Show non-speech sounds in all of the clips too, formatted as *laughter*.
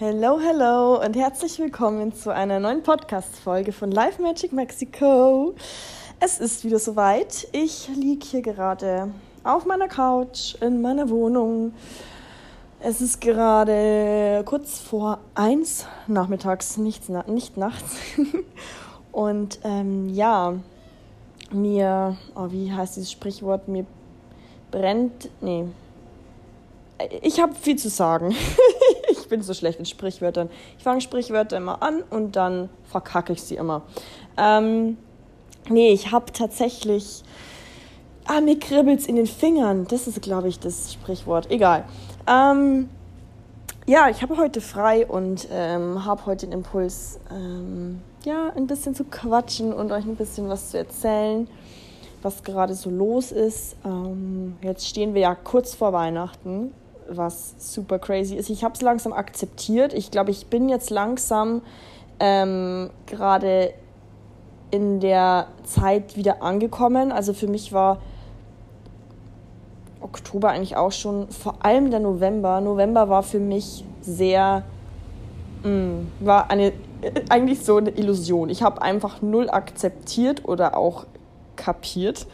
Hello, hello und herzlich willkommen zu einer neuen Podcast-Folge von Live Magic Mexico. Es ist wieder soweit. Ich liege hier gerade auf meiner Couch in meiner Wohnung. Es ist gerade kurz vor eins nachmittags, nicht, nicht nachts. *laughs* und ähm, ja, mir, oh, wie heißt dieses Sprichwort? Mir brennt, nee. Ich habe viel zu sagen. *laughs* ich bin so schlecht in Sprichwörtern. Ich fange Sprichwörter immer an und dann verkacke ich sie immer. Ähm, nee, ich habe tatsächlich. Ah, mir kribbelt's in den Fingern. Das ist, glaube ich, das Sprichwort. Egal. Ähm, ja, ich habe heute frei und ähm, habe heute den Impuls, ähm, ja, ein bisschen zu quatschen und euch ein bisschen was zu erzählen, was gerade so los ist. Ähm, jetzt stehen wir ja kurz vor Weihnachten was super crazy ist. Ich habe es langsam akzeptiert. Ich glaube, ich bin jetzt langsam ähm, gerade in der Zeit wieder angekommen. Also für mich war Oktober eigentlich auch schon, vor allem der November. November war für mich sehr, mh, mm, war eine, *laughs* eigentlich so eine Illusion. Ich habe einfach null akzeptiert oder auch kapiert,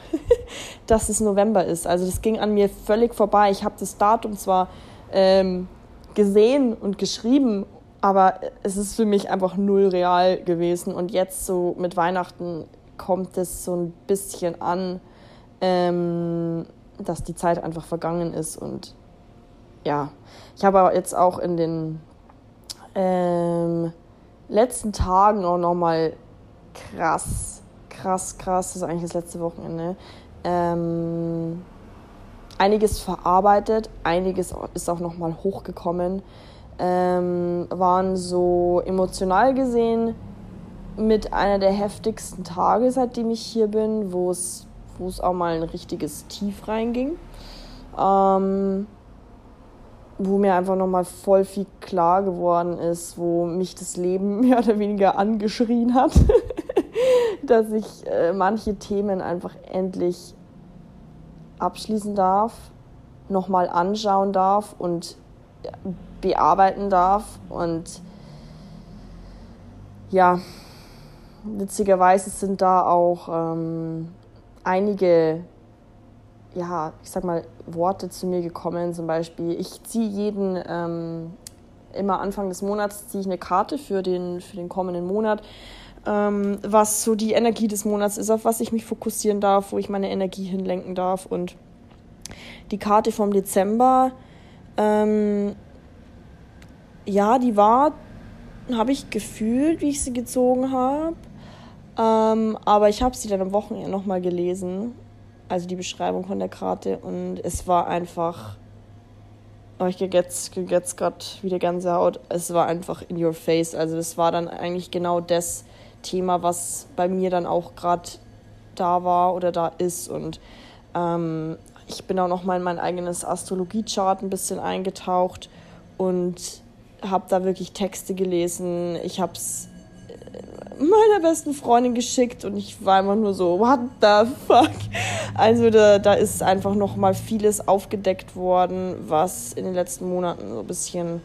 *laughs* dass es November ist. Also das ging an mir völlig vorbei. Ich habe das Datum zwar ähm, gesehen und geschrieben, aber es ist für mich einfach null real gewesen. Und jetzt so mit Weihnachten kommt es so ein bisschen an, ähm, dass die Zeit einfach vergangen ist. Und ja, ich habe jetzt auch in den ähm, letzten Tagen auch nochmal krass krass, krass, das ist eigentlich das letzte Wochenende, ähm, einiges verarbeitet, einiges ist auch nochmal hochgekommen, ähm, waren so emotional gesehen mit einer der heftigsten Tage, seitdem ich hier bin, wo es wo es auch mal ein richtiges Tief reinging. Ähm, wo mir einfach nochmal voll viel klar geworden ist, wo mich das Leben *laughs* mehr oder weniger angeschrien hat. *laughs* dass ich äh, manche Themen einfach endlich abschließen darf, nochmal anschauen darf und bearbeiten darf. Und ja, witzigerweise sind da auch ähm, einige, ja, ich sag mal, Worte zu mir gekommen. Zum Beispiel, ich ziehe jeden, ähm, immer Anfang des Monats ziehe ich eine Karte für den, für den kommenden Monat ähm, was so die Energie des Monats ist, auf was ich mich fokussieren darf, wo ich meine Energie hinlenken darf. Und die Karte vom Dezember, ähm, ja, die war, habe ich gefühlt, wie ich sie gezogen habe. Ähm, aber ich habe sie dann am Wochenende nochmal gelesen, also die Beschreibung von der Karte. Und es war einfach, oh, ich kriege jetzt, gerade wieder Gänsehaut, es war einfach in your face. Also es war dann eigentlich genau das, Thema, was bei mir dann auch gerade da war oder da ist. Und ähm, ich bin auch noch mal in mein eigenes Astrologie-Chart ein bisschen eingetaucht und habe da wirklich Texte gelesen. Ich habe es äh, meiner besten Freundin geschickt und ich war immer nur so, what the fuck? Also da, da ist einfach noch mal vieles aufgedeckt worden, was in den letzten Monaten so ein bisschen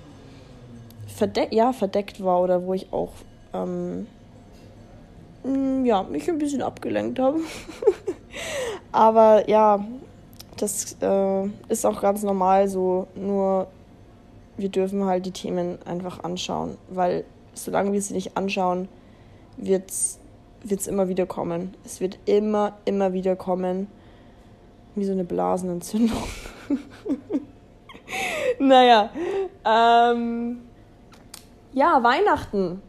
verdeckt, ja, verdeckt war oder wo ich auch ähm, ja, mich ein bisschen abgelenkt habe. *laughs* Aber ja, das äh, ist auch ganz normal so. Nur wir dürfen halt die Themen einfach anschauen, weil solange wir sie nicht anschauen, wird es immer wieder kommen. Es wird immer, immer wieder kommen. Wie so eine Blasenentzündung. *laughs* naja, ähm, ja, Weihnachten.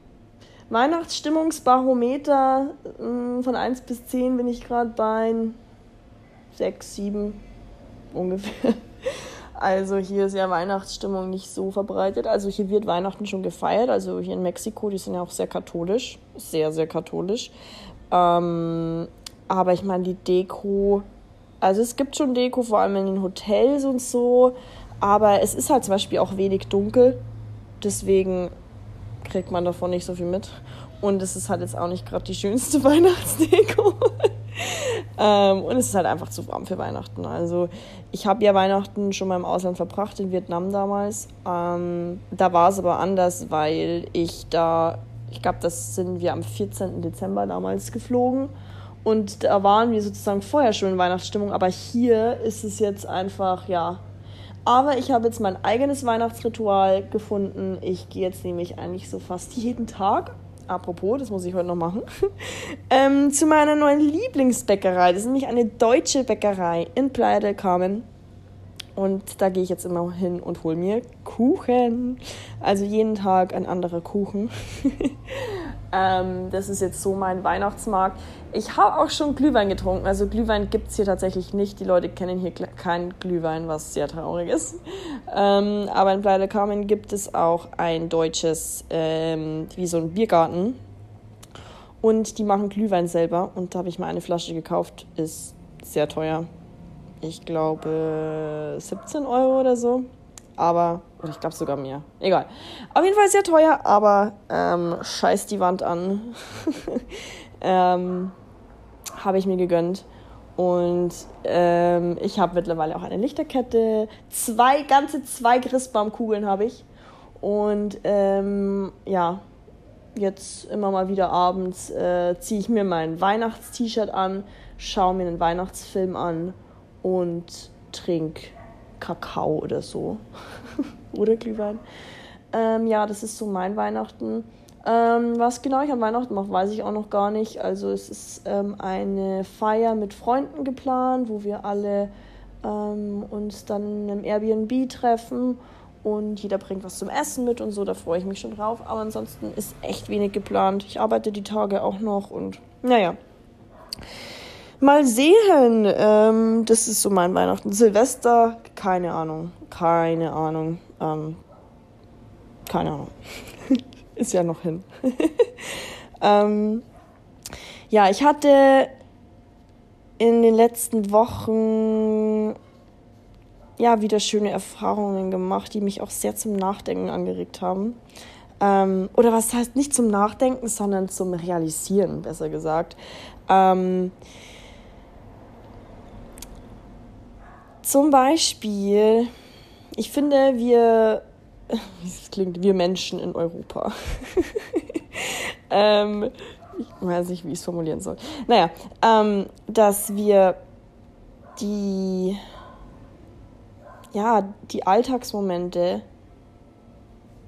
Weihnachtsstimmungsbarometer äh, von 1 bis 10 bin ich gerade bei 6, 7 ungefähr. *laughs* Also hier ist ja Weihnachtsstimmung nicht so verbreitet. Also hier wird Weihnachten schon gefeiert. Also hier in Mexiko, die sind ja auch sehr katholisch. Sehr, sehr katholisch. Ähm, aber ich meine, die Deko, also es gibt schon Deko, vor allem in den Hotels und so. Aber es ist halt zum Beispiel auch wenig dunkel. Deswegen kriegt man davon nicht so viel mit. Und es ist halt jetzt auch nicht gerade die schönste *laughs* Weihnachtsdeko. ähm, und es ist halt einfach zu warm für Weihnachten. Also ich habe ja Weihnachten schon mal im Ausland verbracht, in Vietnam damals. Ähm, da war es aber anders, weil ich da, ich glaube, das sind wir am 14. Dezember damals geflogen. Und da waren wir sozusagen vorher schon in Weihnachtsstimmung, aber hier ist es jetzt einfach, ja. Aber ich habe jetzt mein eigenes Weihnachtsritual gefunden. Ich gehe jetzt nämlich eigentlich so fast jeden Tag apropos, das muss ich heute noch machen, *laughs* ähm, zu meiner neuen Lieblingsbäckerei. Das ist nämlich eine deutsche Bäckerei in Playa del Carmen. Und da gehe ich jetzt immer hin und hole mir Kuchen. Also jeden Tag ein anderer Kuchen. *laughs* ähm, das ist jetzt so mein Weihnachtsmarkt. Ich habe auch schon Glühwein getrunken. Also Glühwein gibt es hier tatsächlich nicht. Die Leute kennen hier keinen Glühwein, was sehr traurig ist. Ähm, aber in Carmen gibt es auch ein deutsches, ähm, wie so ein Biergarten. Und die machen Glühwein selber. Und da habe ich mal eine Flasche gekauft. Ist sehr teuer ich glaube, 17 Euro oder so. Aber, oder ich glaube sogar mehr. Egal. Auf jeden Fall sehr teuer, aber ähm, scheiß die Wand an. *laughs* ähm, habe ich mir gegönnt. Und ähm, ich habe mittlerweile auch eine Lichterkette. Zwei, ganze zwei Christbaumkugeln habe ich. Und ähm, ja, jetzt immer mal wieder abends äh, ziehe ich mir mein Weihnachts-T-Shirt an, schaue mir einen Weihnachtsfilm an und trink Kakao oder so. *laughs* oder Glühwein. Ähm, ja, das ist so mein Weihnachten. Ähm, was genau ich an Weihnachten mache, weiß ich auch noch gar nicht. Also es ist ähm, eine Feier mit Freunden geplant, wo wir alle ähm, uns dann im Airbnb treffen und jeder bringt was zum Essen mit und so. Da freue ich mich schon drauf. Aber ansonsten ist echt wenig geplant. Ich arbeite die Tage auch noch und naja. Mal sehen. Ähm, das ist so mein Weihnachten. Silvester, keine Ahnung. Keine Ahnung. Ähm, keine Ahnung. *laughs* ist ja noch hin. *laughs* ähm, ja, ich hatte in den letzten Wochen ja wieder schöne Erfahrungen gemacht, die mich auch sehr zum Nachdenken angeregt haben. Ähm, oder was heißt nicht zum Nachdenken, sondern zum Realisieren, besser gesagt. Ähm, Zum Beispiel, ich finde, wir, *laughs* das klingt, wir Menschen in Europa. *laughs* ähm, ich weiß nicht, wie ich es formulieren soll. Naja, ähm, dass wir die, ja, die Alltagsmomente,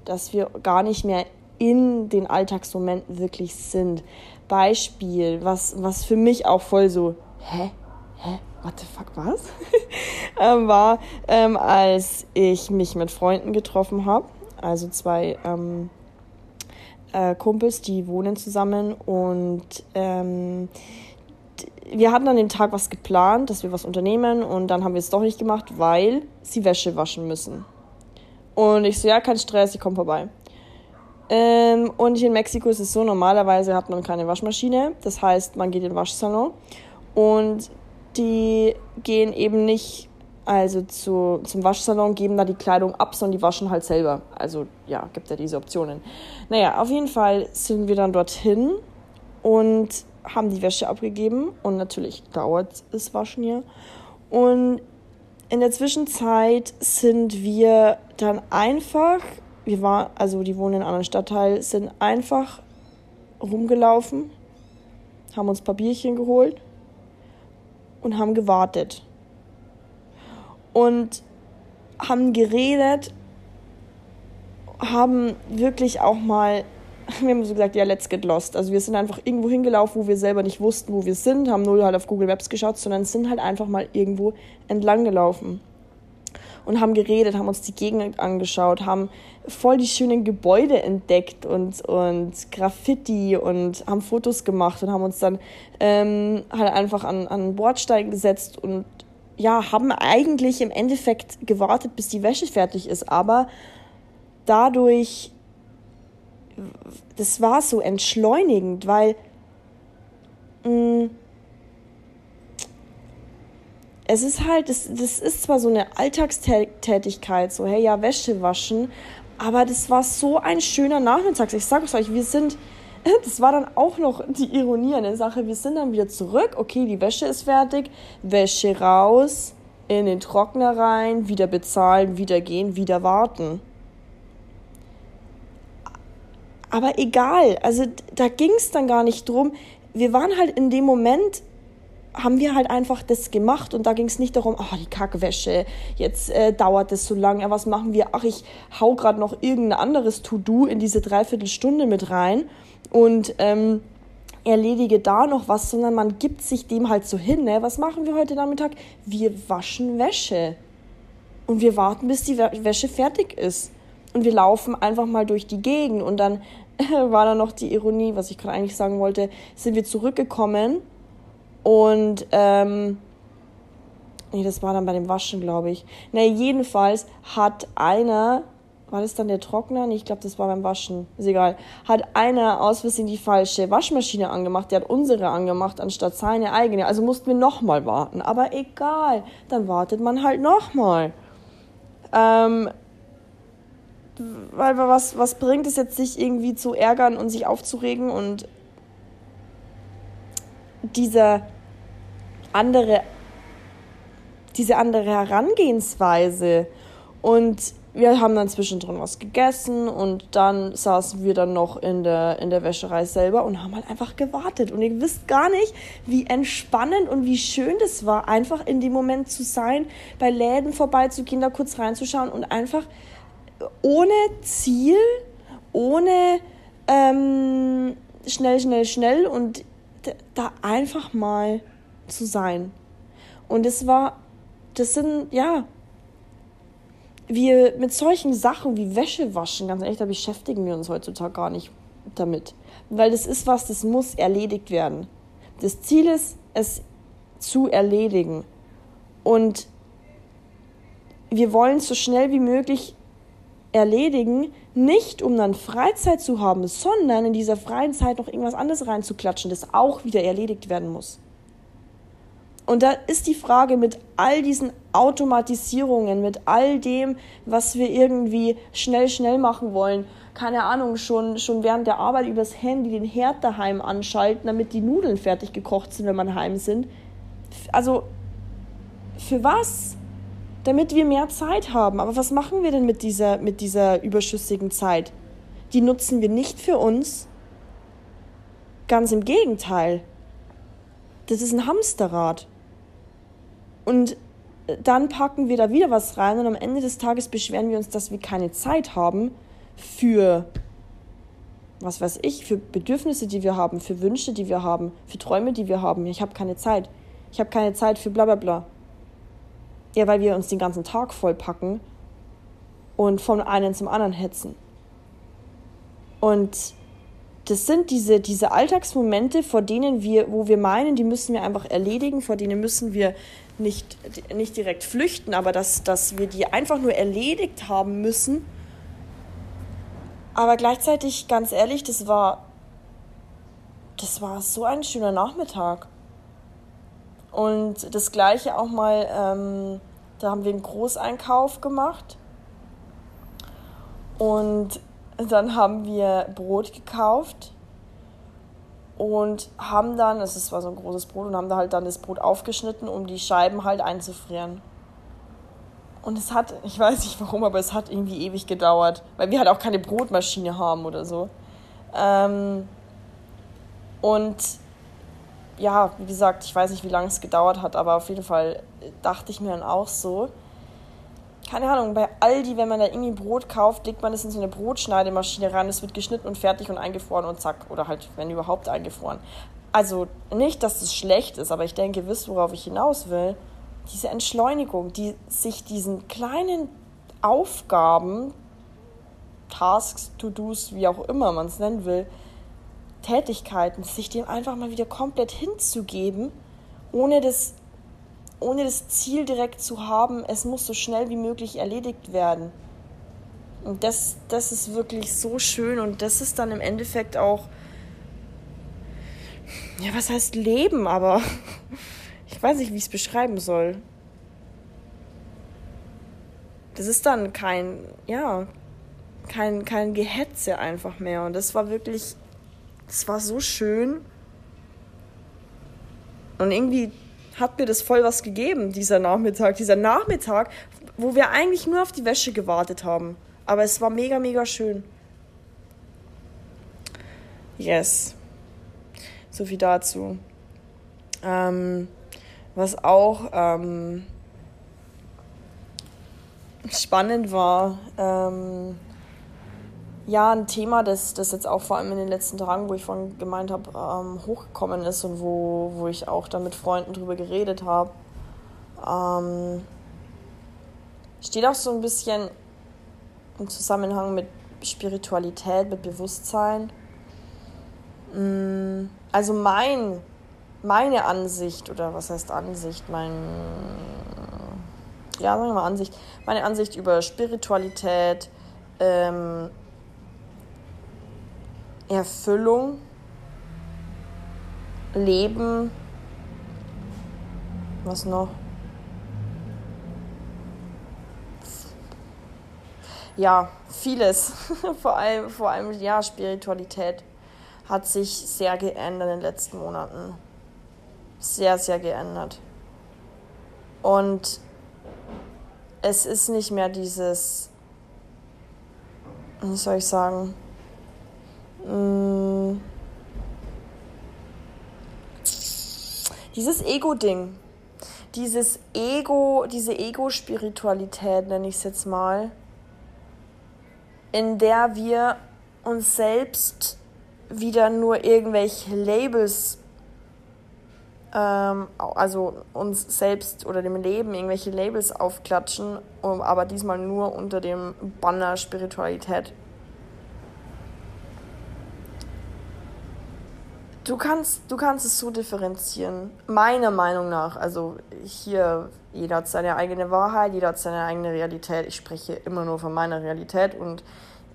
dass wir gar nicht mehr in den Alltagsmomenten wirklich sind. Beispiel, was, was für mich auch voll so, hä? Hä? What the fuck, was? *laughs* ähm, war, ähm, als ich mich mit Freunden getroffen habe, also zwei ähm, äh, Kumpels, die wohnen zusammen und ähm, wir hatten an dem Tag was geplant, dass wir was unternehmen und dann haben wir es doch nicht gemacht, weil sie Wäsche waschen müssen. Und ich so, ja, kein Stress, ich komme vorbei. Ähm, und hier in Mexiko ist es so, normalerweise hat man keine Waschmaschine, das heißt, man geht in den Waschsalon und die gehen eben nicht also zu, zum Waschsalon, geben da die Kleidung ab, sondern die waschen halt selber. Also ja, gibt ja diese Optionen. Naja, auf jeden Fall sind wir dann dorthin und haben die Wäsche abgegeben und natürlich dauert es Waschen hier. Und in der Zwischenzeit sind wir dann einfach, wir waren, also die wohnen in einem anderen Stadtteil, sind einfach rumgelaufen, haben uns Papierchen geholt und haben gewartet. Und haben geredet, haben wirklich auch mal, *laughs* wir haben so gesagt, ja, let's get lost. Also wir sind einfach irgendwo hingelaufen, wo wir selber nicht wussten, wo wir sind, haben null halt auf Google Maps geschaut, sondern sind halt einfach mal irgendwo entlang gelaufen und haben geredet, haben uns die Gegend angeschaut, haben voll die schönen Gebäude entdeckt und, und Graffiti und haben Fotos gemacht und haben uns dann ähm, halt einfach an, an Bordstein gesetzt und ja, haben eigentlich im Endeffekt gewartet, bis die Wäsche fertig ist, aber dadurch, das war so entschleunigend, weil mh, mm, es ist halt, das, das ist zwar so eine Alltagstätigkeit, so, hey, ja, Wäsche waschen, aber das war so ein schöner Nachmittag. Ich sage es euch, wir sind *laughs* das war dann auch noch die Ironie an der Sache. Wir sind dann wieder zurück. Okay, die Wäsche ist fertig. Wäsche raus, in den Trockner rein, wieder bezahlen, wieder gehen, wieder warten. Aber egal, also da ging es dann gar nicht drum. Wir waren halt in dem Moment, haben wir halt einfach das gemacht und da ging es nicht darum, oh, die Kackwäsche, jetzt äh, dauert das so lange, was machen wir? Ach, ich hau gerade noch irgendein anderes To-Do in diese Dreiviertelstunde mit rein und ähm, erledige da noch was, sondern man gibt sich dem halt so hin. Ne? Was machen wir heute Nachmittag? Wir waschen Wäsche. Und wir warten, bis die Wäsche fertig ist. Und wir laufen einfach mal durch die Gegend und dann *laughs* war da noch die Ironie, was ich gerade eigentlich sagen wollte, sind wir zurückgekommen und ähm, nee, das war dann bei dem Waschen, glaube ich. Na, jedenfalls hat einer, war das dann der Trockner? Nee, ich glaube, das war beim Waschen. Ist egal. Hat einer aus Versehen die falsche Waschmaschine angemacht. Der hat unsere angemacht, anstatt seine eigene. Also mussten wir nochmal warten. Aber egal, dann wartet man halt nochmal. Ähm, weil was, was bringt es jetzt, sich irgendwie zu ärgern und sich aufzuregen und dieser andere, diese andere Herangehensweise. Und wir haben dann zwischendrin was gegessen und dann saßen wir dann noch in der, in der Wäscherei selber und haben halt einfach gewartet. Und ihr wisst gar nicht, wie entspannend und wie schön das war, einfach in dem Moment zu sein, bei Läden vorbeizugehen, da kurz reinzuschauen und einfach ohne Ziel, ohne ähm, schnell, schnell, schnell und da einfach mal zu sein. Und es war, das sind, ja, wir mit solchen Sachen wie Wäsche waschen, ganz ehrlich, da beschäftigen wir uns heutzutage gar nicht damit. Weil das ist was, das muss erledigt werden. Das Ziel ist, es zu erledigen. Und wir wollen so schnell wie möglich erledigen, nicht um dann Freizeit zu haben, sondern in dieser freien Zeit noch irgendwas anderes reinzuklatschen, das auch wieder erledigt werden muss. Und da ist die Frage mit all diesen Automatisierungen, mit all dem, was wir irgendwie schnell, schnell machen wollen, keine Ahnung, schon, schon während der Arbeit übers Handy den Herd daheim anschalten, damit die Nudeln fertig gekocht sind, wenn man heim sind. Also, für was? damit wir mehr Zeit haben. Aber was machen wir denn mit dieser, mit dieser überschüssigen Zeit? Die nutzen wir nicht für uns. Ganz im Gegenteil. Das ist ein Hamsterrad. Und dann packen wir da wieder was rein und am Ende des Tages beschweren wir uns, dass wir keine Zeit haben für, was weiß ich, für Bedürfnisse, die wir haben, für Wünsche, die wir haben, für Träume, die wir haben. Ich habe keine Zeit. Ich habe keine Zeit für bla bla bla. Ja, weil wir uns den ganzen Tag vollpacken und vom einen zum anderen hetzen. Und das sind diese, diese Alltagsmomente, vor denen wir, wo wir meinen, die müssen wir einfach erledigen, vor denen müssen wir nicht, nicht direkt flüchten, aber dass, dass wir die einfach nur erledigt haben müssen. Aber gleichzeitig, ganz ehrlich, das war, das war so ein schöner Nachmittag. Und das gleiche auch mal, ähm, da haben wir einen Großeinkauf gemacht. Und dann haben wir Brot gekauft und haben dann, es war so ein großes Brot, und haben da halt dann das Brot aufgeschnitten, um die Scheiben halt einzufrieren. Und es hat, ich weiß nicht warum, aber es hat irgendwie ewig gedauert, weil wir halt auch keine Brotmaschine haben oder so. Ähm, und ja, wie gesagt, ich weiß nicht, wie lange es gedauert hat, aber auf jeden Fall dachte ich mir dann auch so. Keine Ahnung, bei Aldi, wenn man da irgendwie Brot kauft, legt man es in so eine Brotschneidemaschine rein, es wird geschnitten und fertig und eingefroren und zack. Oder halt, wenn überhaupt, eingefroren. Also nicht, dass es schlecht ist, aber ich denke, ihr wisst, worauf ich hinaus will. Diese Entschleunigung, die sich diesen kleinen Aufgaben, Tasks, To-Dos, wie auch immer man es nennen will, Tätigkeiten, sich dem einfach mal wieder komplett hinzugeben, ohne das, ohne das Ziel direkt zu haben, es muss so schnell wie möglich erledigt werden. Und das, das ist wirklich so schön und das ist dann im Endeffekt auch, ja, was heißt Leben, aber *laughs* ich weiß nicht, wie ich es beschreiben soll. Das ist dann kein, ja, kein, kein Gehetze einfach mehr. Und das war wirklich Das war so schön. Und irgendwie hat mir das voll was gegeben, dieser Nachmittag. Dieser Nachmittag, wo wir eigentlich nur auf die Wäsche gewartet haben. Aber es war mega, mega schön. Yes. So viel dazu. Ähm, was auch ähm, spannend war, ähm, ja, ein Thema, das, das jetzt auch vor allem in den letzten Tagen, wo ich vorhin gemeint habe, ähm, hochgekommen ist und wo, wo ich auch dann mit Freunden drüber geredet habe, ähm, steht auch so ein bisschen im Zusammenhang mit Spiritualität, mit Bewusstsein. Mm, also mein, meine Ansicht, oder was heißt Ansicht, mein, ja, sagen wir mal Ansicht, meine Ansicht über Spiritualität, ähm, Erfüllung, Leben, was noch? Ja, vieles. *laughs* vor allem, vor allem, ja, Spiritualität hat sich sehr geändert in den letzten Monaten. Sehr, sehr geändert. Und es ist nicht mehr dieses, wie soll ich sagen, Mm. Dieses Ego-Ding. Dieses Ego, diese Ego-Spiritualität, nenne ich es jetzt mal, in der wir uns selbst wieder nur irgendwelche Labels, ähm, also uns selbst oder dem Leben irgendwelche Labels aufklatschen, aber diesmal nur unter dem Banner Spiritualität Du kannst, du kannst es so differenzieren. Meiner Meinung nach. Also hier, jeder hat seine eigene Wahrheit, jeder hat seine eigene Realität. Ich spreche immer nur von meiner Realität und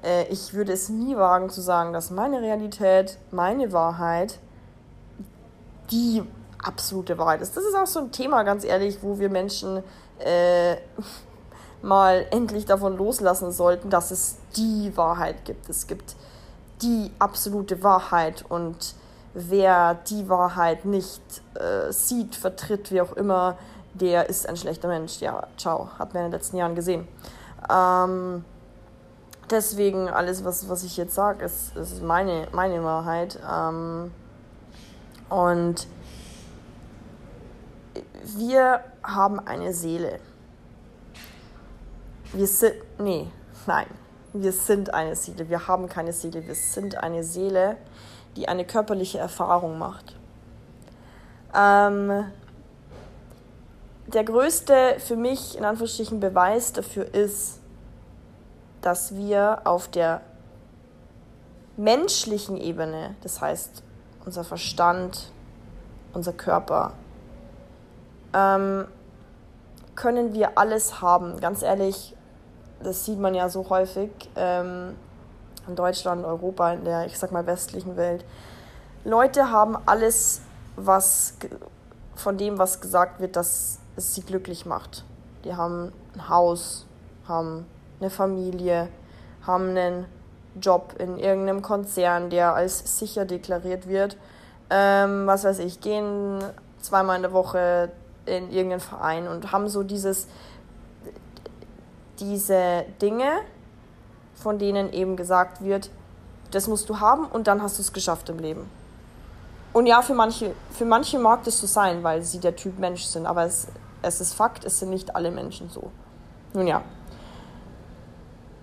äh, ich würde es nie wagen zu sagen, dass meine Realität, meine Wahrheit die absolute Wahrheit ist. Das ist auch so ein Thema, ganz ehrlich, wo wir Menschen äh, *laughs* mal endlich davon loslassen sollten, dass es die Wahrheit gibt. Es gibt die absolute Wahrheit und wer die Wahrheit nicht äh, sieht, vertritt, wie auch immer, der ist ein schlechter Mensch. Ja, ciao, hat man in den letzten Jahren gesehen. Ähm, deswegen, alles, was, was ich jetzt sage, ist, ist meine, meine Wahrheit. Ähm, und wir haben eine Seele. Wir sind, nee, nein, wir sind eine Seele. Wir haben keine Seele, wir sind eine Seele die eine körperliche Erfahrung macht. Ähm, der größte für mich in Anführungsstrichen Beweis dafür ist, dass wir auf der menschlichen Ebene, das heißt unser Verstand, unser Körper, ähm, können wir alles haben. Ganz ehrlich, das sieht man ja so häufig. Ähm, in Deutschland, Europa, in der, ich sag mal, westlichen Welt. Leute haben alles, was von dem, was gesagt wird, dass es sie glücklich macht. Die haben ein Haus, haben eine Familie, haben einen Job in irgendeinem Konzern, der als sicher deklariert wird. Ähm, was weiß ich, gehen zweimal in der Woche in irgendeinen Verein und haben so dieses, diese Dinge, von denen eben gesagt wird, das musst du haben und dann hast du es geschafft im Leben. Und ja, für manche, für manche mag das so sein, weil sie der Typ Mensch sind, aber es, es ist Fakt, es sind nicht alle Menschen so. Nun ja.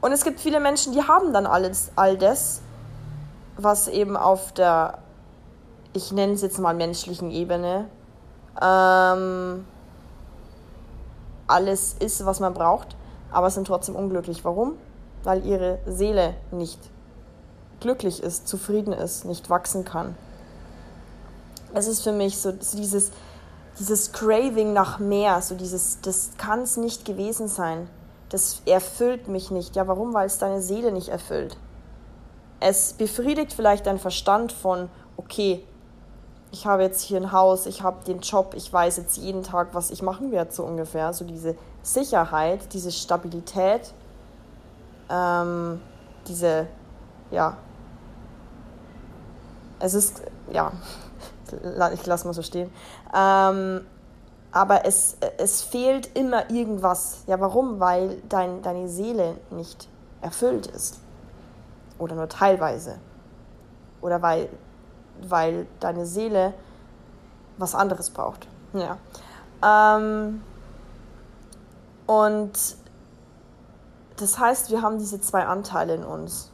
Und es gibt viele Menschen, die haben dann alles, all das, was eben auf der, ich nenne es jetzt mal menschlichen Ebene, ähm, alles ist, was man braucht, aber sind trotzdem unglücklich. Warum? Weil ihre Seele nicht glücklich ist, zufrieden ist, nicht wachsen kann. Es ist für mich so dieses, dieses Craving nach mehr, so dieses, das kann es nicht gewesen sein. Das erfüllt mich nicht. Ja, warum? Weil es deine Seele nicht erfüllt. Es befriedigt vielleicht dein Verstand von, okay, ich habe jetzt hier ein Haus, ich habe den Job, ich weiß jetzt jeden Tag, was ich machen werde, so ungefähr. So diese Sicherheit, diese Stabilität, ähm, diese, ja, Es ist, ja, *laughs* ich lasse mal so stehen. Ähm, aber es, es fehlt immer irgendwas. Ja, warum? Weil dein, deine Seele nicht erfüllt ist. Oder nur teilweise. Oder weil, weil deine Seele was anderes braucht. Ja. Ähm, und das heißt, wir haben diese zwei Anteile in uns.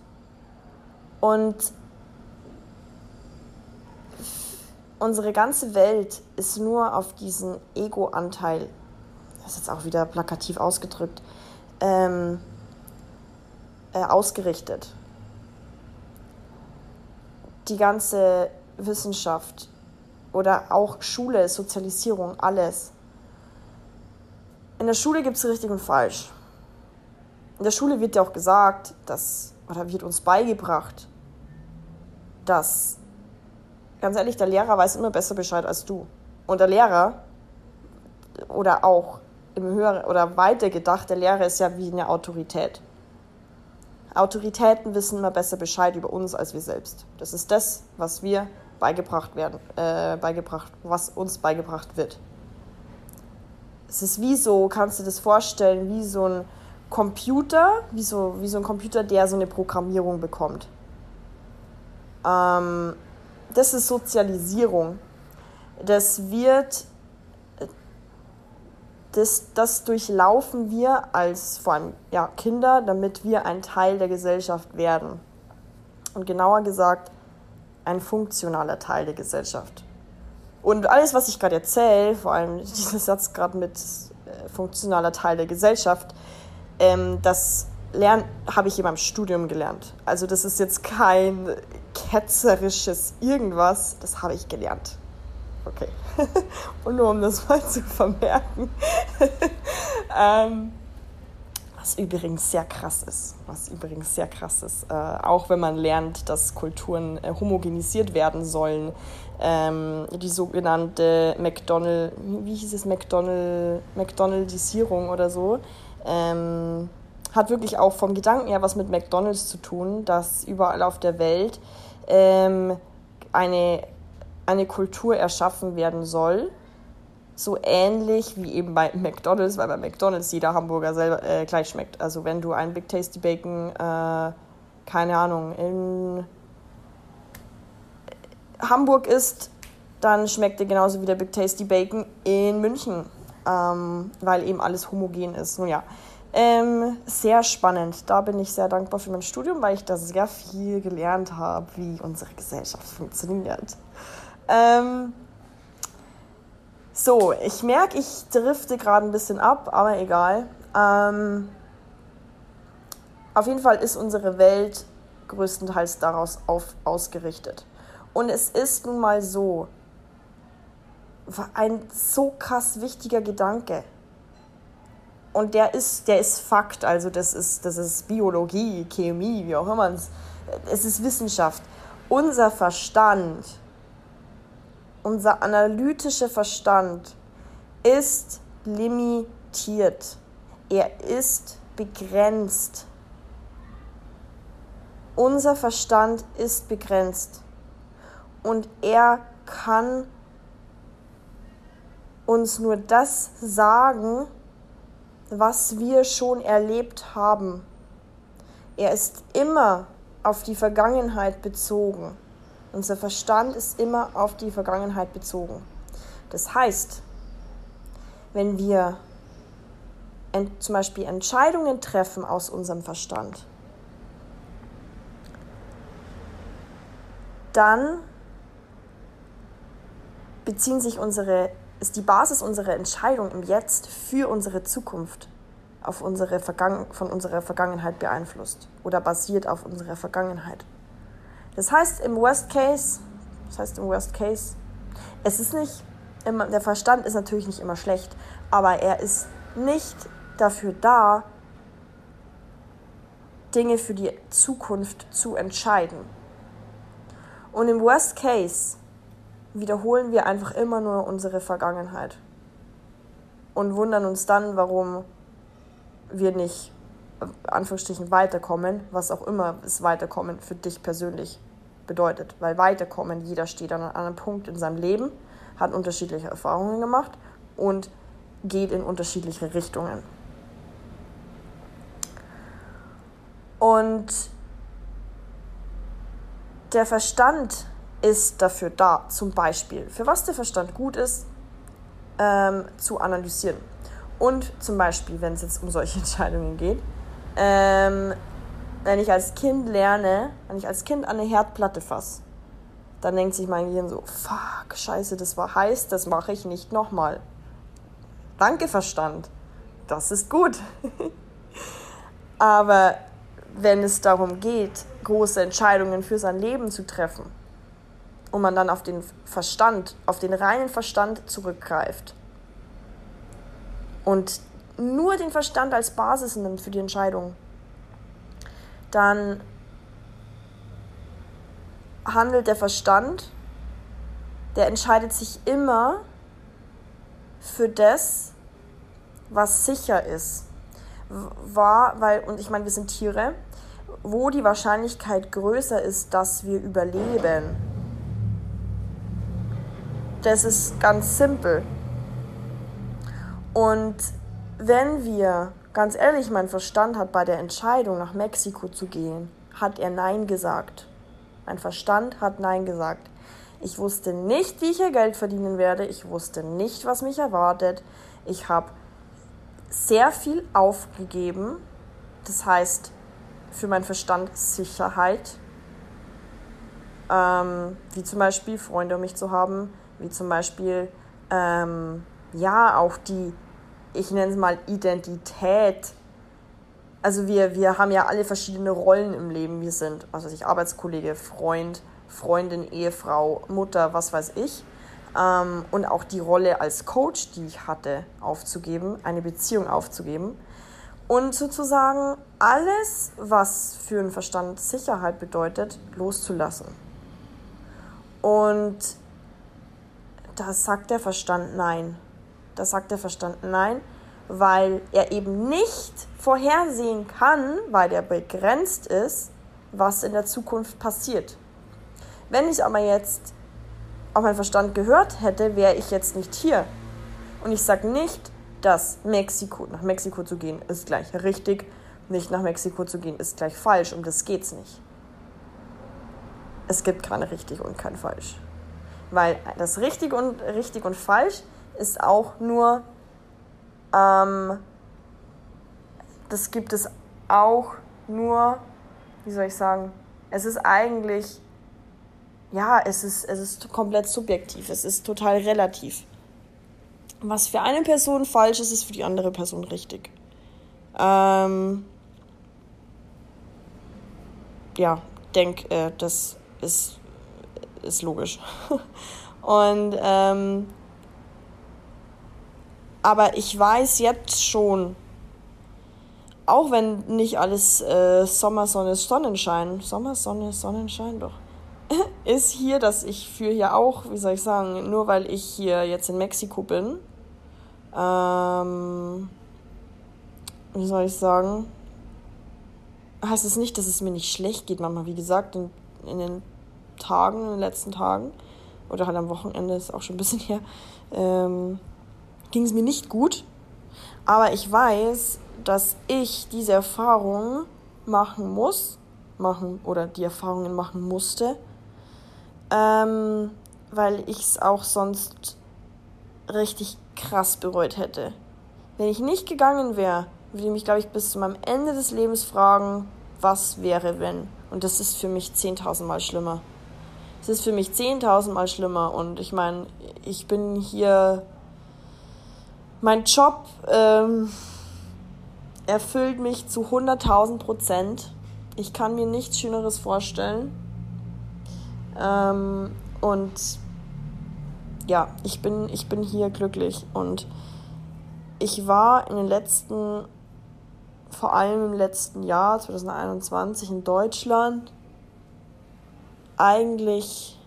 Und unsere ganze Welt ist nur auf diesen Ego-Anteil, das ist jetzt auch wieder plakativ ausgedrückt, ähm, äh, ausgerichtet. Die ganze Wissenschaft oder auch Schule, Sozialisierung, alles. In der Schule gibt es richtig und falsch. In der Schule wird ja auch gesagt, dass, oder wird uns beigebracht, dass, ganz ehrlich, der Lehrer weiß immer besser Bescheid als du. Und der Lehrer, oder auch im höheren oder weiter gedacht, der Lehrer ist ja wie eine Autorität. Autoritäten wissen immer besser Bescheid über uns als wir selbst. Das ist das, was wir beigebracht werden, äh, beigebracht, was uns beigebracht wird. Es ist wie so, kannst du dir das vorstellen, wie so ein Computer, wie so, wie so ein Computer, der so eine Programmierung bekommt. Ähm, das ist Sozialisierung. Das wird, das, das durchlaufen wir als vor allem ja, Kinder, damit wir ein Teil der Gesellschaft werden. Und genauer gesagt, ein funktionaler Teil der Gesellschaft. Und alles, was ich gerade erzähle, vor allem *laughs* dieser Satz gerade mit äh, funktionaler Teil der Gesellschaft, ähm, das lernen habe ich in meinem Studium gelernt. Also das ist jetzt kein ketzerisches irgendwas, das habe ich gelernt. Okay. *laughs* Und nur um das mal zu vermerken. *laughs* ähm, was übrigens sehr krass ist. Was übrigens sehr krass ist. Äh, auch wenn man lernt, dass Kulturen äh, homogenisiert werden sollen. Ähm, die sogenannte McDonald, wie hieß es, McDonald, McDonaldisierung oder so. Ähm, hat wirklich auch vom Gedanken her was mit McDonalds zu tun, dass überall auf der Welt ähm, eine, eine Kultur erschaffen werden soll, so ähnlich wie eben bei McDonalds, weil bei McDonalds jeder Hamburger selber äh, gleich schmeckt. Also wenn du ein Big Tasty Bacon, äh, keine Ahnung, in Hamburg isst, dann schmeckt er genauso wie der Big Tasty Bacon in München, ähm, weil eben alles homogen ist. Nun ja, ähm, sehr spannend. Da bin ich sehr dankbar für mein Studium, weil ich da sehr viel gelernt habe, wie unsere Gesellschaft funktioniert. Ähm, so, ich merke, ich drifte gerade ein bisschen ab, aber egal. Ähm, auf jeden Fall ist unsere Welt größtenteils daraus auf, ausgerichtet. Und es ist nun mal so, ein so krass wichtiger Gedanke. Und der ist, der ist Fakt, also das ist, das ist Biologie, Chemie, wie auch immer. Es ist Wissenschaft. Unser Verstand unser analytischer Verstand ist limitiert. Er ist begrenzt. Unser Verstand ist begrenzt und er kann uns nur das sagen, was wir schon erlebt haben. Er ist immer auf die Vergangenheit bezogen. Unser Verstand ist immer auf die Vergangenheit bezogen. Das heißt, wenn wir zum Beispiel Entscheidungen treffen aus unserem Verstand, dann beziehen sich unsere, ist die Basis unserer Entscheidung im Jetzt für unsere Zukunft auf unsere von unserer Vergangenheit beeinflusst oder basiert auf unserer Vergangenheit. Das heißt im Worst Case, das heißt im Worst Case, es ist nicht immer, der Verstand ist natürlich nicht immer schlecht, aber er ist nicht dafür da, Dinge für die Zukunft zu entscheiden. Und im Worst Case wiederholen wir einfach immer nur unsere Vergangenheit und wundern uns dann, warum wir nicht Anführungsstrichen weiterkommen, was auch immer ist weiterkommen für dich persönlich bedeutet. Weil weiterkommen, jeder steht an einem Punkt in seinem Leben, hat unterschiedliche Erfahrungen gemacht und geht in unterschiedliche Richtungen. Und der Verstand ist dafür da, zum Beispiel, für was der Verstand gut ist, ähm, zu analysieren. Und zum Beispiel, wenn es jetzt um solche *laughs* Entscheidungen geht, ähm, wenn ich als Kind lerne, wenn ich als Kind an eine Herdplatte fasse, dann denkt sich mein Gehirn so, fuck, scheiße, das war heiß, das mache ich nicht nochmal. Danke, Verstand. Das ist gut. *laughs* Aber wenn es darum geht, große Entscheidungen für sein Leben zu treffen und man dann auf den Verstand, auf den reinen Verstand zurückgreift und nur den Verstand als Basis nimmt für die Entscheidung, dann handelt der Verstand, der entscheidet sich immer für das, was sicher ist. War, weil, und ich meine, wir sind Tiere, wo die Wahrscheinlichkeit größer ist, dass wir überleben. Das ist ganz simpel. Und wenn wir, ganz ehrlich, mein Verstand hat bei der Entscheidung nach Mexiko zu gehen, hat er Nein gesagt. Mein Verstand hat Nein gesagt. Ich wusste nicht, wie ich hier Geld verdienen werde. Ich wusste nicht, was mich erwartet. Ich habe sehr viel aufgegeben. Das heißt, für meinen Verstand Sicherheit. Ähm, wie zum Beispiel Freunde um mich zu haben. Wie zum Beispiel, ähm, ja, auch die, ich nenne es mal Identität. Also wir, wir haben ja alle verschiedene Rollen im Leben. Wir sind, was weiß ich, Arbeitskollege, Freund, Freundin, Ehefrau, Mutter, was weiß ich. Ähm, und auch die Rolle als Coach, die ich hatte, aufzugeben, eine Beziehung aufzugeben. Und sozusagen alles, was für einen Verstand Sicherheit bedeutet, loszulassen. Und da sagt der Verstand nein. Da sagt der Verstand nein, weil er eben nicht vorhersehen kann, weil er begrenzt ist, was in der Zukunft passiert. Wenn ich aber jetzt auf meinen Verstand gehört hätte, wäre ich jetzt nicht hier. Und ich sage nicht, dass Mexiko, nach Mexiko zu gehen, ist gleich richtig, nicht nach Mexiko zu gehen, ist gleich falsch. Um das geht's nicht. Es gibt keine richtig und kein falsch. Weil das richtig und richtig und falsch ist auch nur, ähm, das gibt es auch nur, wie soll ich sagen, es ist eigentlich ja, es ist, es ist komplett subjektiv, es ist total relativ. Was für eine Person falsch ist, ist für die andere Person richtig. Ähm, ja, denk, äh, das ist, ist logisch. *laughs* Und ähm, aber ich weiß jetzt schon, auch wenn nicht alles äh, Sommer, Sonne, Sonnenschein, Sommer, Sonne, Sonnenschein, doch *laughs* ist hier, dass ich für hier auch, wie soll ich sagen, nur weil ich hier jetzt in Mexiko bin, ähm, wie soll ich sagen, heißt es nicht, dass es mir nicht schlecht geht, manchmal. Wie gesagt, in, in den Tagen, in den letzten Tagen, oder halt am Wochenende ist auch schon ein bisschen *laughs* her, ähm, ging es mir nicht gut. Aber ich weiß, dass ich diese Erfahrung machen muss, machen oder die Erfahrungen machen musste, ähm, weil ich es auch sonst richtig krass bereut hätte. Wenn ich nicht gegangen wäre, würde ich mich, glaube ich, bis zu meinem Ende des Lebens fragen, was wäre, wenn. Und das ist für mich 10.000 Mal schlimmer. Es ist für mich 10.000 Mal schlimmer. Und ich meine, ich bin hier. Mein Job ähm, erfüllt mich zu 100.000 Prozent. Ich kann mir nichts Schöneres vorstellen. Ähm, und ja, ich bin, ich bin hier glücklich. Und ich war in den letzten, vor allem im letzten Jahr, 2021 in Deutschland, eigentlich,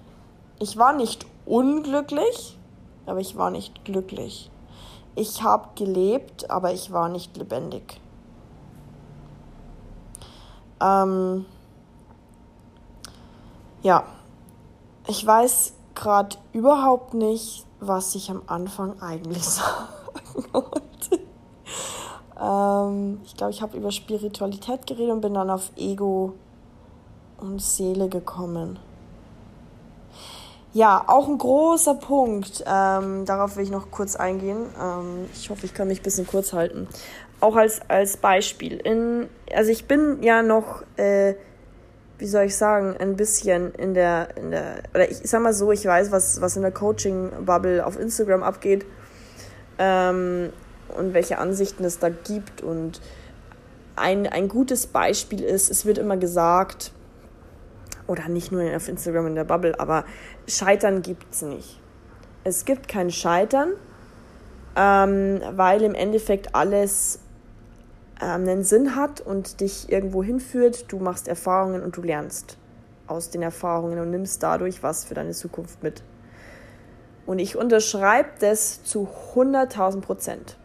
ich war nicht unglücklich, aber ich war nicht glücklich. Ich habe gelebt, aber ich war nicht lebendig. Ähm, Ja, ich weiß gerade überhaupt nicht, was ich am Anfang eigentlich *laughs* sagen wollte. ähm, ich glaube, ich habe über Spiritualität geredet und bin dann auf Ego und Seele gekommen. Ja, auch ein großer Punkt. Ähm, darauf will ich noch kurz eingehen. Ähm, ich hoffe, ich kann mich ein bisschen kurz halten. Auch als, als Beispiel. In, also ich bin ja noch, äh, wie soll ich sagen, ein bisschen in der, in der, oder ich sag mal so, ich weiß, was, was in der Coaching-Bubble auf Instagram abgeht ähm, und welche Ansichten es da gibt. Und ein, ein gutes Beispiel ist, es wird immer gesagt, oder nicht nur auf Instagram in der Bubble, aber Scheitern gibt es nicht. Es gibt kein Scheitern, ähm, weil im Endeffekt alles ähm, einen Sinn hat und dich irgendwo hinführt. Du machst Erfahrungen und du lernst aus den Erfahrungen und nimmst dadurch was für deine Zukunft mit. Und ich unterschreibe das zu 100.000 Prozent.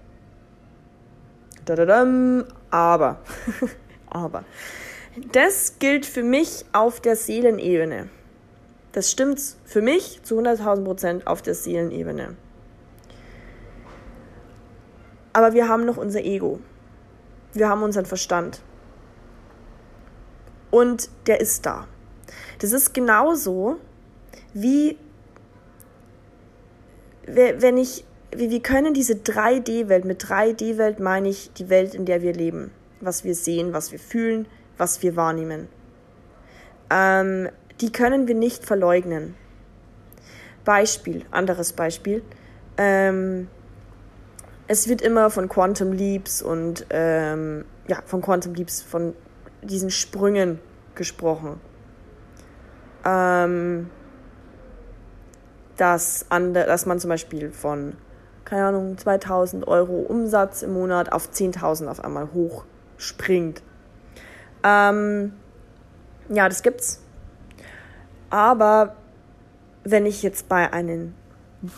Aber, *laughs* aber, das gilt für mich auf der Seelenebene. Das stimmt für mich zu 100.000 Prozent auf der Seelenebene. Aber wir haben noch unser Ego. Wir haben unseren Verstand. Und der ist da. Das ist genauso wie wenn ich, wir können diese 3D-Welt, mit 3D-Welt meine ich die Welt, in der wir leben. Was wir sehen, was wir fühlen, was wir wahrnehmen. Ähm, die können wir nicht verleugnen. Beispiel, anderes Beispiel. Ähm, es wird immer von Quantum Leaps und ähm, ja, von Quantum Leaps, von diesen Sprüngen gesprochen. Ähm, dass, ande, dass man zum Beispiel von, keine Ahnung, 2000 Euro Umsatz im Monat auf 10.000 auf einmal hochspringt. Ähm, ja, das gibt's. Aber wenn ich jetzt bei einem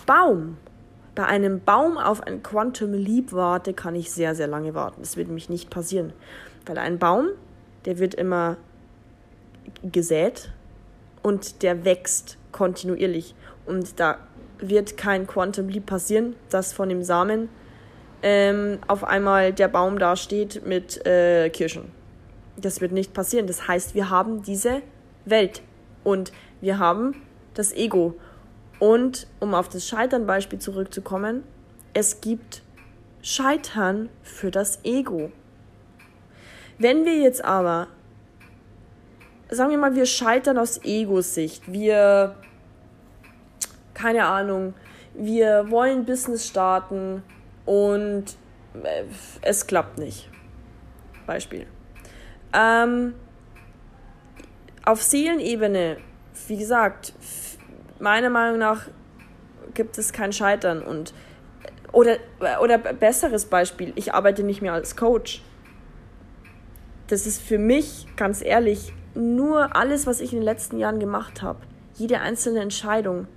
Baum, bei einem Baum auf ein Quantum Leap warte, kann ich sehr, sehr lange warten. Das wird nämlich nicht passieren. Weil ein Baum, der wird immer gesät und der wächst kontinuierlich. Und da wird kein Quantum Leap passieren, dass von dem Samen ähm, auf einmal der Baum dasteht mit äh, Kirschen. Das wird nicht passieren. Das heißt, wir haben diese Welt und wir haben das Ego. Und um auf das Scheitern-Beispiel zurückzukommen, es gibt Scheitern für das Ego. Wenn wir jetzt aber, sagen wir mal, wir scheitern aus Ego-Sicht, wir, keine Ahnung, wir wollen Business starten und äh, es klappt nicht. Beispiel. Ähm, auf Seelenebene, wie gesagt, meiner Meinung nach gibt es kein Scheitern und oder, oder besseres Beispiel, ich arbeite nicht mehr als Coach. Das ist für mich, ganz ehrlich, nur alles, was ich in den letzten Jahren gemacht habe. Jede einzelne Entscheidung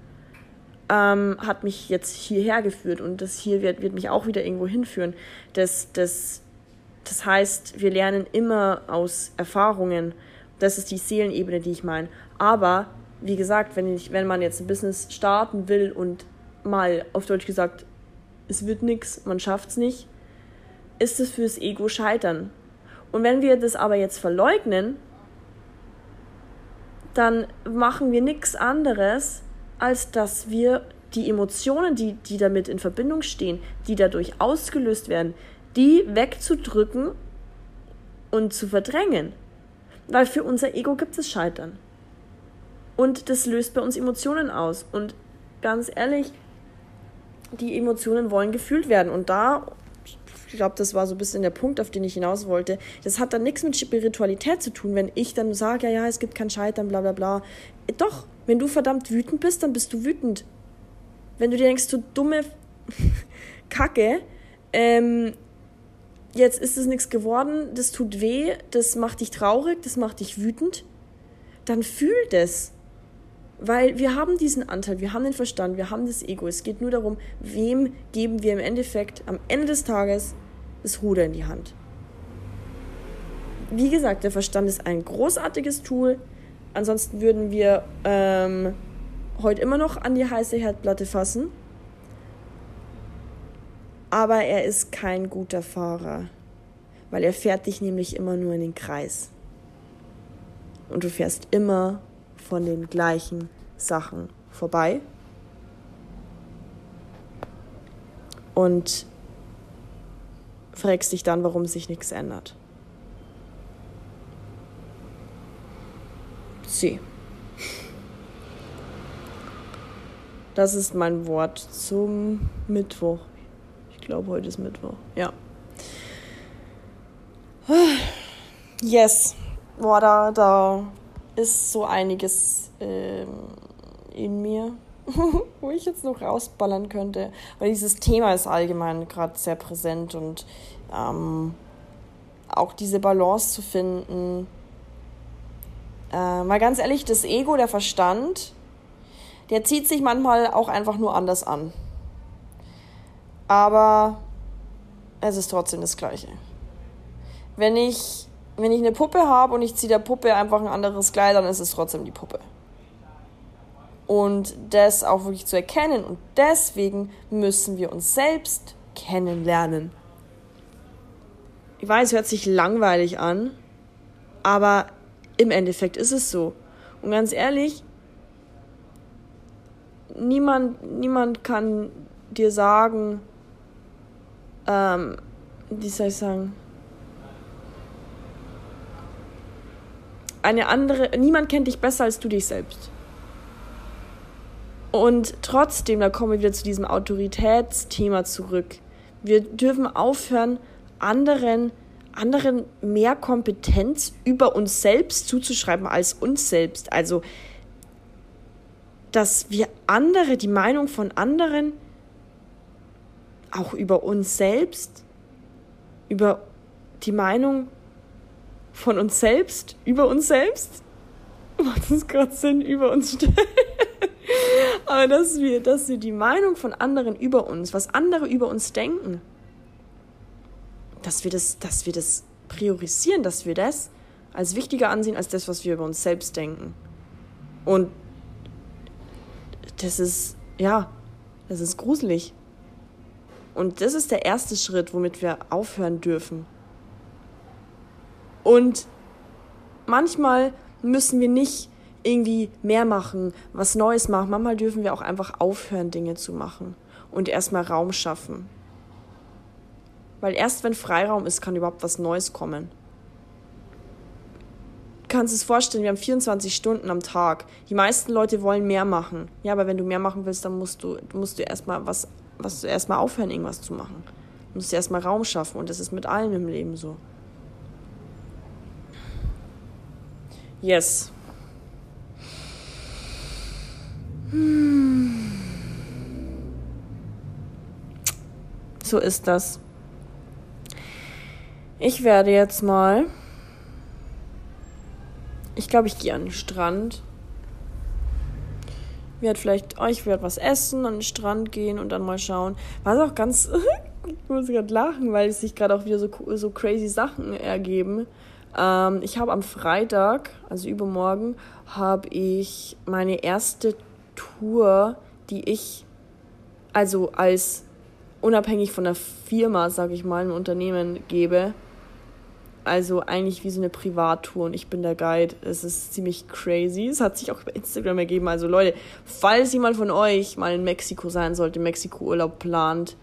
ähm, hat mich jetzt hierher geführt und das hier wird, wird mich auch wieder irgendwo hinführen. Das, das, das heißt, wir lernen immer aus Erfahrungen. Das ist die Seelenebene, die ich meine. Aber, wie gesagt, wenn, ich, wenn man jetzt ein Business starten will und mal auf Deutsch gesagt, es wird nichts, man schafft es nicht, ist es fürs Ego scheitern. Und wenn wir das aber jetzt verleugnen, dann machen wir nichts anderes, als dass wir die Emotionen, die, die damit in Verbindung stehen, die dadurch ausgelöst werden, die wegzudrücken und zu verdrängen. Weil für unser Ego gibt es Scheitern. Und das löst bei uns Emotionen aus. Und ganz ehrlich, die Emotionen wollen gefühlt werden. Und da, ich glaube, das war so ein bisschen der Punkt, auf den ich hinaus wollte. Das hat dann nichts mit Spiritualität zu tun, wenn ich dann sage, ja, ja, es gibt kein Scheitern, bla bla bla. Doch, wenn du verdammt wütend bist, dann bist du wütend. Wenn du dir denkst, du dumme *laughs* Kacke, ähm, jetzt ist es nichts geworden, das tut weh, das macht dich traurig, das macht dich wütend, dann fühl das. Weil wir haben diesen Anteil, wir haben den Verstand, wir haben das Ego. Es geht nur darum, wem geben wir im Endeffekt am Ende des Tages das Ruder in die Hand. Wie gesagt, der Verstand ist ein großartiges Tool, ansonsten würden wir ähm, heute immer noch an die heiße Herdplatte fassen. Aber er ist kein guter Fahrer, weil er fährt dich nämlich immer nur in den Kreis. Und du fährst immer von den gleichen Sachen vorbei. Und fragst dich dann, warum sich nichts ändert. Sie. Das ist mein Wort zum Mittwoch. Ich glaube, heute ist Mittwoch. Ja. Yes. Boah, da, da ist so einiges ähm, in mir, *laughs* wo ich jetzt noch rausballern könnte. Weil dieses Thema ist allgemein gerade sehr präsent und ähm, auch diese Balance zu finden. Äh, mal ganz ehrlich, das Ego, der Verstand, der zieht sich manchmal auch einfach nur anders an. Aber es ist trotzdem das Gleiche. Wenn ich, wenn ich eine Puppe habe und ich ziehe der Puppe einfach ein anderes Kleid, dann ist es trotzdem die Puppe. Und das auch wirklich zu erkennen. Und deswegen müssen wir uns selbst kennenlernen. Ich weiß, es hört sich langweilig an, aber im Endeffekt ist es so. Und ganz ehrlich, niemand, niemand kann dir sagen, ähm, wie soll ich sagen, eine andere, niemand kennt dich besser als du dich selbst. Und trotzdem, da kommen wir wieder zu diesem Autoritätsthema zurück. Wir dürfen aufhören, anderen, anderen mehr Kompetenz über uns selbst zuzuschreiben als uns selbst. Also, dass wir andere, die Meinung von anderen, auch über uns selbst, über die Meinung von uns selbst, über uns selbst, macht das gerade Sinn, über uns stellen? *laughs* Aber dass wir, dass wir die Meinung von anderen über uns, was andere über uns denken, dass wir das, dass wir das priorisieren, dass wir das als wichtiger ansehen als das, was wir über uns selbst denken. Und das ist, ja, das ist gruselig. Und das ist der erste Schritt, womit wir aufhören dürfen. Und manchmal müssen wir nicht irgendwie mehr machen, was Neues machen. Manchmal dürfen wir auch einfach aufhören, Dinge zu machen und erstmal Raum schaffen. Weil erst wenn Freiraum ist, kann überhaupt was Neues kommen. Du kannst es vorstellen, wir haben 24 Stunden am Tag. Die meisten Leute wollen mehr machen. Ja, aber wenn du mehr machen willst, dann musst du, musst du erstmal was, was erstmal aufhören, irgendwas zu machen. Du musst erstmal Raum schaffen und das ist mit allem im Leben so. Yes. So ist das. Ich werde jetzt mal. Ich glaube, ich gehe an den Strand. Werde vielleicht, oh, werde was essen, an den Strand gehen und dann mal schauen. Was auch ganz, *laughs* ich muss gerade lachen, weil es sich gerade auch wieder so, so crazy Sachen ergeben. Ähm, ich habe am Freitag, also übermorgen, habe ich meine erste Tour, die ich also als unabhängig von der Firma, sage ich mal, ein Unternehmen gebe. Also eigentlich wie so eine Privattour und ich bin der Guide. Es ist ziemlich crazy. Es hat sich auch über Instagram ergeben. Also Leute, falls jemand von euch mal in Mexiko sein sollte, Mexiko-Urlaub plant,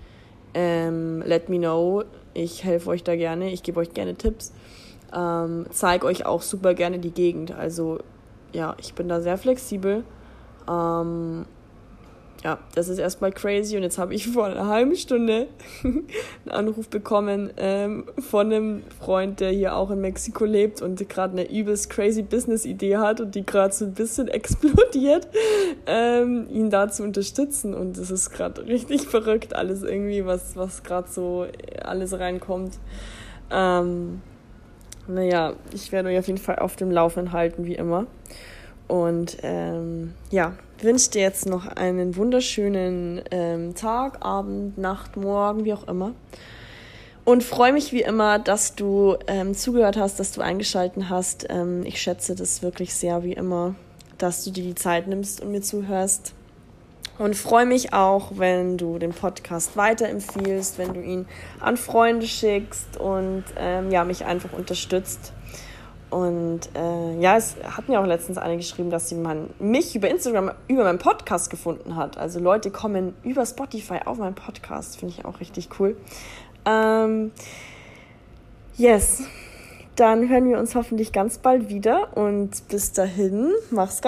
ähm, let me know. Ich helfe euch da gerne. Ich gebe euch gerne Tipps. Ähm, zeige euch auch super gerne die Gegend. Also ja, ich bin da sehr flexibel. Ähm, ja, das ist erstmal crazy und jetzt habe ich vor einer halben Stunde *laughs* einen Anruf bekommen ähm, von einem Freund, der hier auch in Mexiko lebt und gerade eine übelst crazy Business-Idee hat und die gerade so ein bisschen *laughs* explodiert, ähm, ihn da zu unterstützen und das ist gerade richtig *laughs* verrückt, alles irgendwie, was, was gerade so alles reinkommt. Ähm, naja, ich werde euch auf jeden Fall auf dem Laufenden halten, wie immer. Und ähm, ja, wünsche dir jetzt noch einen wunderschönen ähm, Tag, Abend, Nacht, Morgen, wie auch immer. Und freue mich wie immer, dass du ähm, zugehört hast, dass du eingeschaltet hast. Ähm, ich schätze das wirklich sehr, wie immer, dass du dir die Zeit nimmst und mir zuhörst. Und freue mich auch, wenn du den Podcast weiterempfiehlst, wenn du ihn an Freunde schickst und ähm, ja, mich einfach unterstützt. Und äh, ja, es hat mir auch letztens eine geschrieben, dass sie man mich über Instagram über meinen Podcast gefunden hat. Also Leute kommen über Spotify auf meinen Podcast, finde ich auch richtig cool. Ähm, yes, dann hören wir uns hoffentlich ganz bald wieder und bis dahin, mach's gut.